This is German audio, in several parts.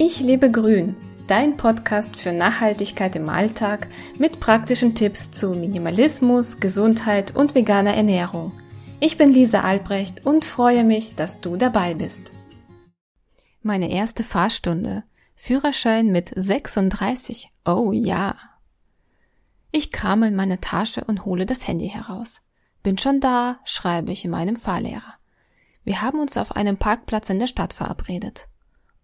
Ich lebe grün, dein Podcast für Nachhaltigkeit im Alltag mit praktischen Tipps zu Minimalismus, Gesundheit und veganer Ernährung. Ich bin Lisa Albrecht und freue mich, dass du dabei bist. Meine erste Fahrstunde. Führerschein mit 36. Oh ja. Ich krame in meine Tasche und hole das Handy heraus. Bin schon da, schreibe ich in meinem Fahrlehrer. Wir haben uns auf einem Parkplatz in der Stadt verabredet.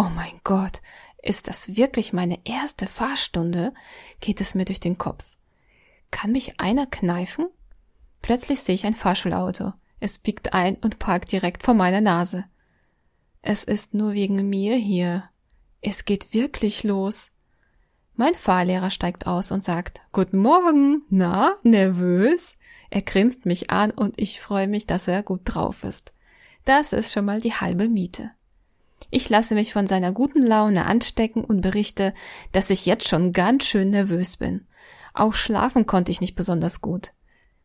Oh mein Gott, ist das wirklich meine erste Fahrstunde? geht es mir durch den Kopf. Kann mich einer kneifen? Plötzlich sehe ich ein Fahrschulauto. Es biegt ein und parkt direkt vor meiner Nase. Es ist nur wegen mir hier. Es geht wirklich los. Mein Fahrlehrer steigt aus und sagt, Guten Morgen, na, nervös? Er grinst mich an und ich freue mich, dass er gut drauf ist. Das ist schon mal die halbe Miete. Ich lasse mich von seiner guten Laune anstecken und berichte, dass ich jetzt schon ganz schön nervös bin. Auch schlafen konnte ich nicht besonders gut.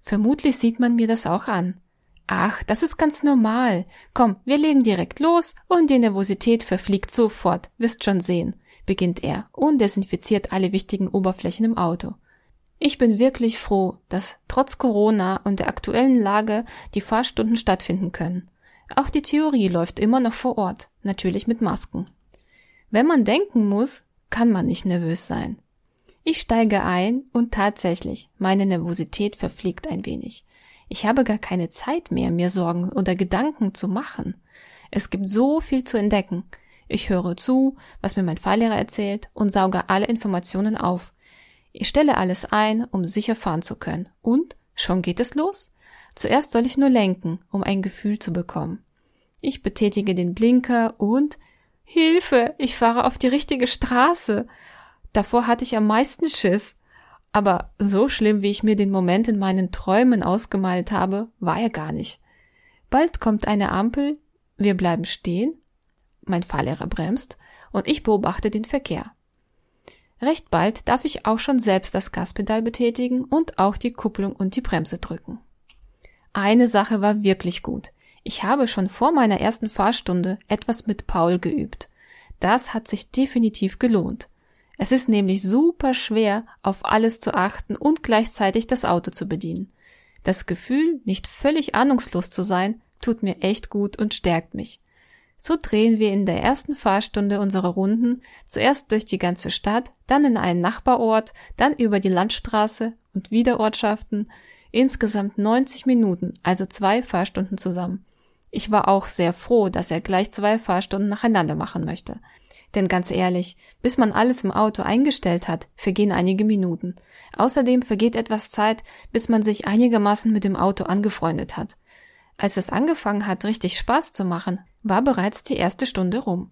Vermutlich sieht man mir das auch an. Ach, das ist ganz normal. Komm, wir legen direkt los und die Nervosität verfliegt sofort, wirst schon sehen, beginnt er und desinfiziert alle wichtigen Oberflächen im Auto. Ich bin wirklich froh, dass trotz Corona und der aktuellen Lage die Fahrstunden stattfinden können. Auch die Theorie läuft immer noch vor Ort, natürlich mit Masken. Wenn man denken muss, kann man nicht nervös sein. Ich steige ein und tatsächlich, meine Nervosität verfliegt ein wenig. Ich habe gar keine Zeit mehr, mir Sorgen oder Gedanken zu machen. Es gibt so viel zu entdecken. Ich höre zu, was mir mein Fahrlehrer erzählt und sauge alle Informationen auf. Ich stelle alles ein, um sicher fahren zu können. Und schon geht es los. Zuerst soll ich nur lenken, um ein Gefühl zu bekommen. Ich betätige den Blinker und Hilfe, ich fahre auf die richtige Straße. Davor hatte ich am meisten Schiss. Aber so schlimm, wie ich mir den Moment in meinen Träumen ausgemalt habe, war er gar nicht. Bald kommt eine Ampel, wir bleiben stehen, mein Fahrlehrer bremst und ich beobachte den Verkehr. Recht bald darf ich auch schon selbst das Gaspedal betätigen und auch die Kupplung und die Bremse drücken. Eine Sache war wirklich gut. Ich habe schon vor meiner ersten Fahrstunde etwas mit Paul geübt. Das hat sich definitiv gelohnt. Es ist nämlich super schwer, auf alles zu achten und gleichzeitig das Auto zu bedienen. Das Gefühl, nicht völlig ahnungslos zu sein, tut mir echt gut und stärkt mich. So drehen wir in der ersten Fahrstunde unsere Runden, zuerst durch die ganze Stadt, dann in einen Nachbarort, dann über die Landstraße und wieder Ortschaften, Insgesamt 90 Minuten, also zwei Fahrstunden zusammen. Ich war auch sehr froh, dass er gleich zwei Fahrstunden nacheinander machen möchte. Denn ganz ehrlich, bis man alles im Auto eingestellt hat, vergehen einige Minuten. Außerdem vergeht etwas Zeit, bis man sich einigermaßen mit dem Auto angefreundet hat. Als es angefangen hat, richtig Spaß zu machen, war bereits die erste Stunde rum.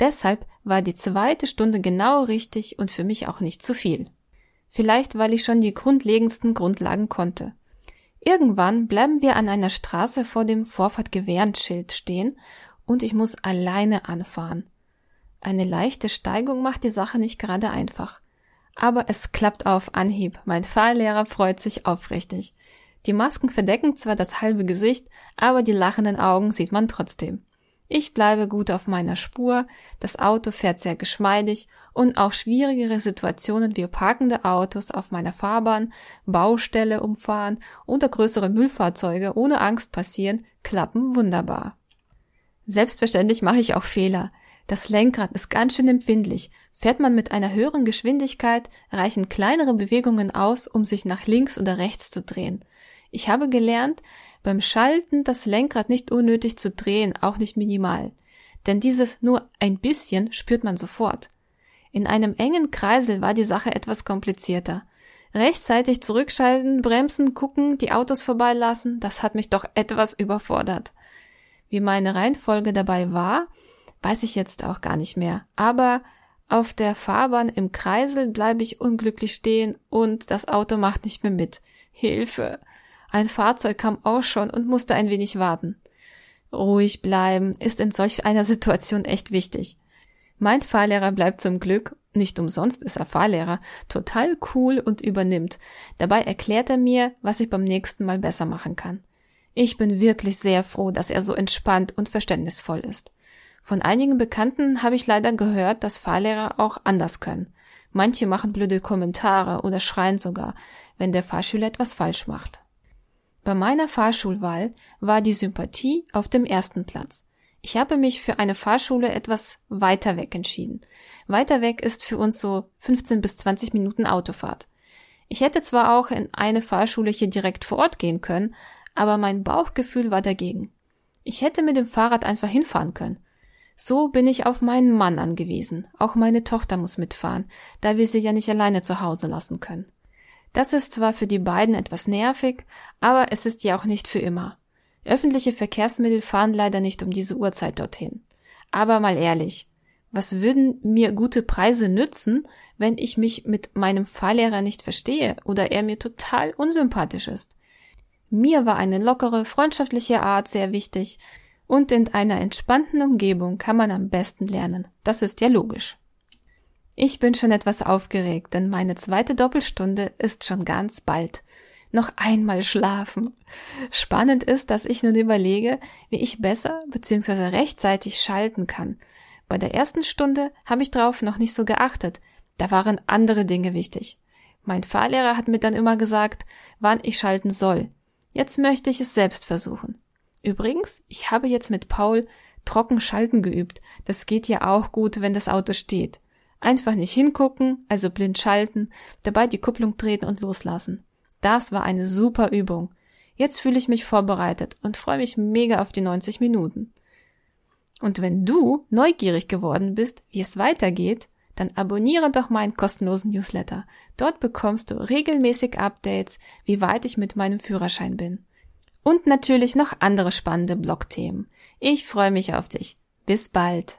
Deshalb war die zweite Stunde genau richtig und für mich auch nicht zu viel. Vielleicht, weil ich schon die grundlegendsten Grundlagen konnte. Irgendwann bleiben wir an einer Straße vor dem Vorfahrtgewährenschild stehen und ich muss alleine anfahren. Eine leichte Steigung macht die Sache nicht gerade einfach. Aber es klappt auf Anhieb. Mein Fahrlehrer freut sich aufrichtig. Die Masken verdecken zwar das halbe Gesicht, aber die lachenden Augen sieht man trotzdem. Ich bleibe gut auf meiner Spur, das Auto fährt sehr geschmeidig und auch schwierigere Situationen wie parkende Autos auf meiner Fahrbahn, Baustelle umfahren oder größere Müllfahrzeuge ohne Angst passieren, klappen wunderbar. Selbstverständlich mache ich auch Fehler. Das Lenkrad ist ganz schön empfindlich. Fährt man mit einer höheren Geschwindigkeit, reichen kleinere Bewegungen aus, um sich nach links oder rechts zu drehen. Ich habe gelernt, beim Schalten das Lenkrad nicht unnötig zu drehen, auch nicht minimal. Denn dieses nur ein bisschen spürt man sofort. In einem engen Kreisel war die Sache etwas komplizierter. Rechtzeitig zurückschalten, bremsen, gucken, die Autos vorbeilassen, das hat mich doch etwas überfordert. Wie meine Reihenfolge dabei war, weiß ich jetzt auch gar nicht mehr. Aber auf der Fahrbahn im Kreisel bleibe ich unglücklich stehen und das Auto macht nicht mehr mit. Hilfe! Ein Fahrzeug kam auch schon und musste ein wenig warten. Ruhig bleiben ist in solch einer Situation echt wichtig. Mein Fahrlehrer bleibt zum Glück, nicht umsonst ist er Fahrlehrer, total cool und übernimmt. Dabei erklärt er mir, was ich beim nächsten Mal besser machen kann. Ich bin wirklich sehr froh, dass er so entspannt und verständnisvoll ist. Von einigen Bekannten habe ich leider gehört, dass Fahrlehrer auch anders können. Manche machen blöde Kommentare oder schreien sogar, wenn der Fahrschüler etwas falsch macht. Bei meiner Fahrschulwahl war die Sympathie auf dem ersten Platz. Ich habe mich für eine Fahrschule etwas weiter weg entschieden. Weiter weg ist für uns so 15 bis 20 Minuten Autofahrt. Ich hätte zwar auch in eine Fahrschule hier direkt vor Ort gehen können, aber mein Bauchgefühl war dagegen. Ich hätte mit dem Fahrrad einfach hinfahren können. So bin ich auf meinen Mann angewiesen. Auch meine Tochter muss mitfahren, da wir sie ja nicht alleine zu Hause lassen können. Das ist zwar für die beiden etwas nervig, aber es ist ja auch nicht für immer. Öffentliche Verkehrsmittel fahren leider nicht um diese Uhrzeit dorthin. Aber mal ehrlich, was würden mir gute Preise nützen, wenn ich mich mit meinem Fahrlehrer nicht verstehe oder er mir total unsympathisch ist? Mir war eine lockere, freundschaftliche Art sehr wichtig, und in einer entspannten Umgebung kann man am besten lernen. Das ist ja logisch. Ich bin schon etwas aufgeregt, denn meine zweite Doppelstunde ist schon ganz bald noch einmal schlafen. Spannend ist, dass ich nun überlege, wie ich besser bzw. rechtzeitig schalten kann. Bei der ersten Stunde habe ich drauf noch nicht so geachtet. Da waren andere Dinge wichtig. Mein Fahrlehrer hat mir dann immer gesagt, wann ich schalten soll. Jetzt möchte ich es selbst versuchen. Übrigens, ich habe jetzt mit Paul trocken schalten geübt. Das geht ja auch gut, wenn das Auto steht. Einfach nicht hingucken, also blind schalten, dabei die Kupplung treten und loslassen. Das war eine super Übung. Jetzt fühle ich mich vorbereitet und freue mich mega auf die 90 Minuten. Und wenn du neugierig geworden bist, wie es weitergeht, dann abonniere doch meinen kostenlosen Newsletter. Dort bekommst du regelmäßig Updates, wie weit ich mit meinem Führerschein bin. Und natürlich noch andere spannende Blogthemen. Ich freue mich auf dich. Bis bald.